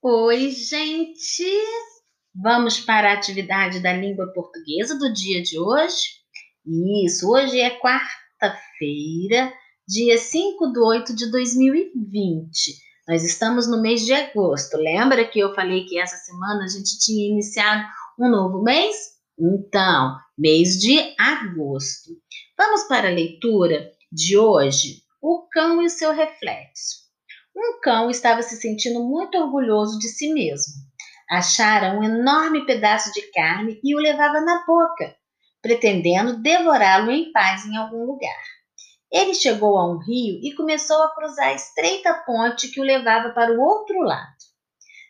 Oi, gente! Vamos para a atividade da língua portuguesa do dia de hoje? Isso, hoje é quarta-feira, dia 5 de 8 de 2020. Nós estamos no mês de agosto. Lembra que eu falei que essa semana a gente tinha iniciado um novo mês? Então, mês de agosto. Vamos para a leitura de hoje? O cão e seu reflexo. Um cão estava se sentindo muito orgulhoso de si mesmo. Achara um enorme pedaço de carne e o levava na boca, pretendendo devorá-lo em paz em algum lugar. Ele chegou a um rio e começou a cruzar a estreita ponte que o levava para o outro lado.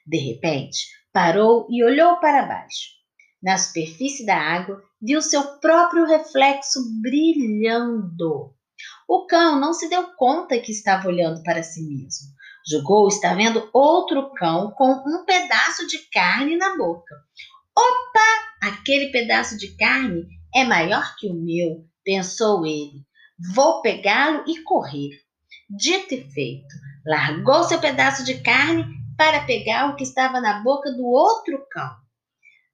De repente, parou e olhou para baixo. Na superfície da água, viu seu próprio reflexo brilhando. O cão não se deu conta que estava olhando para si mesmo. Julgou estar vendo outro cão com um pedaço de carne na boca. Opa! Aquele pedaço de carne é maior que o meu, pensou ele. Vou pegá-lo e correr. Dito e feito, largou seu pedaço de carne para pegar o que estava na boca do outro cão.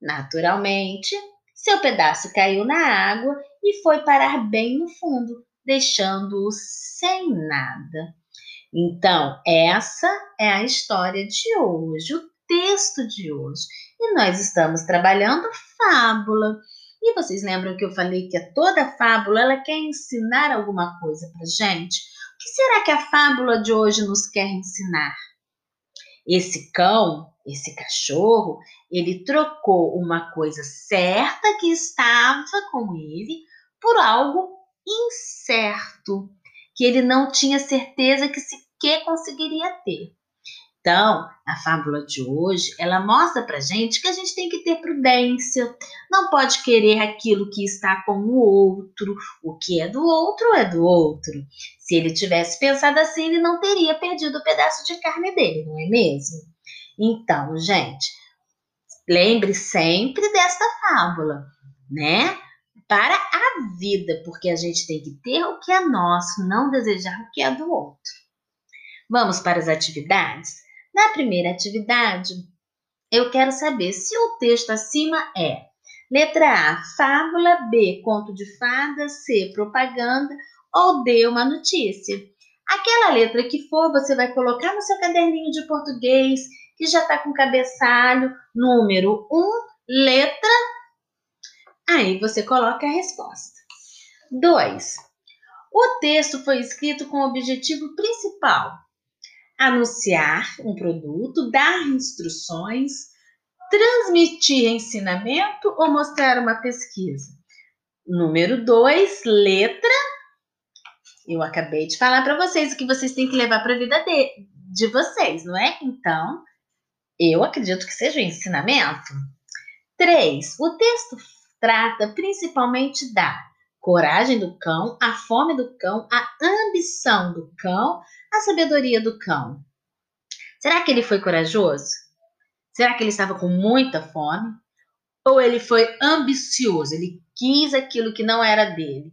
Naturalmente, seu pedaço caiu na água e foi parar bem no fundo, deixando-o sem nada. Então, essa é a história de hoje, o texto de hoje. E nós estamos trabalhando fábula. E vocês lembram que eu falei que toda fábula ela quer ensinar alguma coisa para gente? O que será que a fábula de hoje nos quer ensinar? Esse cão, esse cachorro, ele trocou uma coisa certa que estava com ele por algo incerto, que ele não tinha certeza que sequer conseguiria ter. Então, a fábula de hoje, ela mostra pra gente que a gente tem que ter prudência, não pode querer aquilo que está com o outro, o que é do outro é do outro. Se ele tivesse pensado assim, ele não teria perdido o pedaço de carne dele, não é mesmo? Então, gente, lembre sempre desta fábula, né? Para a vida, porque a gente tem que ter o que é nosso, não desejar o que é do outro. Vamos para as atividades? Na primeira atividade, eu quero saber se o texto acima é letra A, fábula, B, conto de fada, C, propaganda ou D, uma notícia. Aquela letra que for, você vai colocar no seu caderninho de português, que já está com cabeçalho, número 1, letra Aí você coloca a resposta. 2. O texto foi escrito com o objetivo principal: anunciar um produto, dar instruções, transmitir ensinamento ou mostrar uma pesquisa. Número 2, letra. Eu acabei de falar para vocês o que vocês têm que levar para a vida de, de vocês, não é? Então, eu acredito que seja ensinamento. 3. O texto trata principalmente da coragem do cão, a fome do cão, a ambição do cão, a sabedoria do cão. Será que ele foi corajoso? Será que ele estava com muita fome? Ou ele foi ambicioso, ele quis aquilo que não era dele?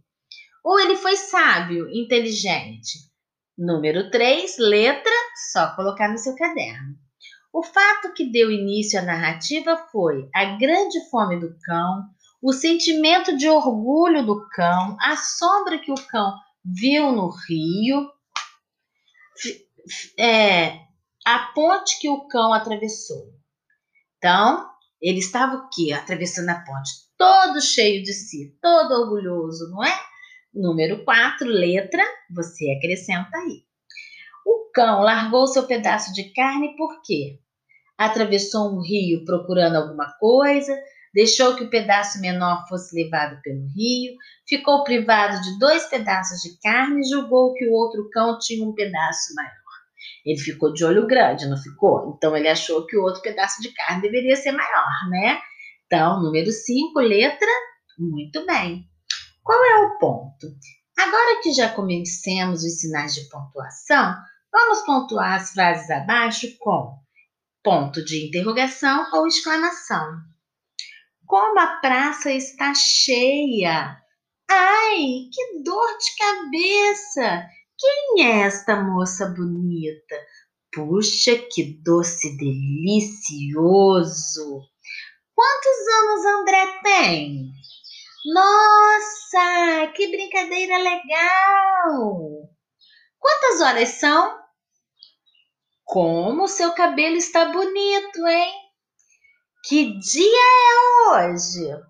Ou ele foi sábio, inteligente? Número 3, letra, só colocar no seu caderno. O fato que deu início à narrativa foi a grande fome do cão, o sentimento de orgulho do cão, a sombra que o cão viu no rio, é, a ponte que o cão atravessou. Então, ele estava o quê? Atravessando a ponte, todo cheio de si, todo orgulhoso, não é? Número 4, letra, você acrescenta aí. O cão largou seu pedaço de carne por quê? Atravessou um rio procurando alguma coisa, deixou que o pedaço menor fosse levado pelo rio, ficou privado de dois pedaços de carne e julgou que o outro cão tinha um pedaço maior. Ele ficou de olho grande, não ficou? Então ele achou que o outro pedaço de carne deveria ser maior, né? Então, número 5, letra, muito bem. Qual é o ponto? Agora que já conhecemos os sinais de pontuação, vamos pontuar as frases abaixo com ponto de interrogação ou exclamação. Como a praça está cheia! Ai, que dor de cabeça! Quem é esta moça bonita? Puxa, que doce delicioso! Quantos anos André tem? Nossa, que brincadeira legal! Quantas horas são? Como seu cabelo está bonito, hein? Que dia é hoje?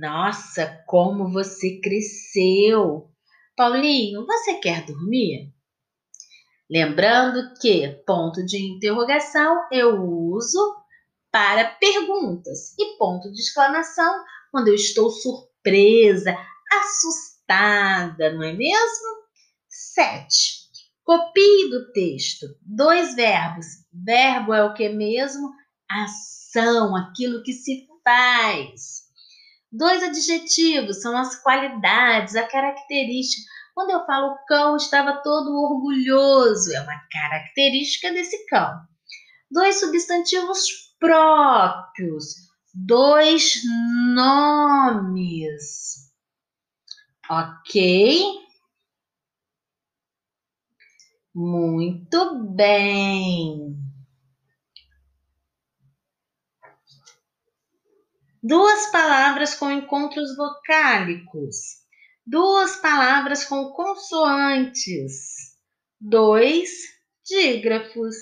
Nossa, como você cresceu! Paulinho, você quer dormir? Lembrando que ponto de interrogação eu uso para perguntas e ponto de exclamação quando eu estou surpresa, assustada, não é mesmo? 7. Copie do texto dois verbos. Verbo é o que mesmo? Ação, aquilo que se faz. Dois adjetivos são as qualidades, a característica. Quando eu falo cão, estava todo orgulhoso, é uma característica desse cão. Dois substantivos próprios, dois nomes. Ok? Muito bem. Duas palavras com encontros vocálicos. Duas palavras com consoantes. Dois dígrafos.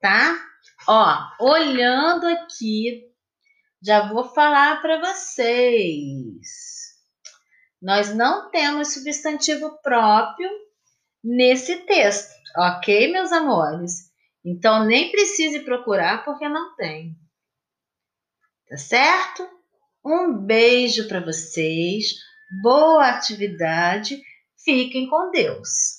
Tá? Ó, olhando aqui, já vou falar para vocês. Nós não temos substantivo próprio nesse texto, ok, meus amores? Então nem precise procurar porque não tem. Tá certo? Um beijo para vocês, boa atividade, fiquem com Deus.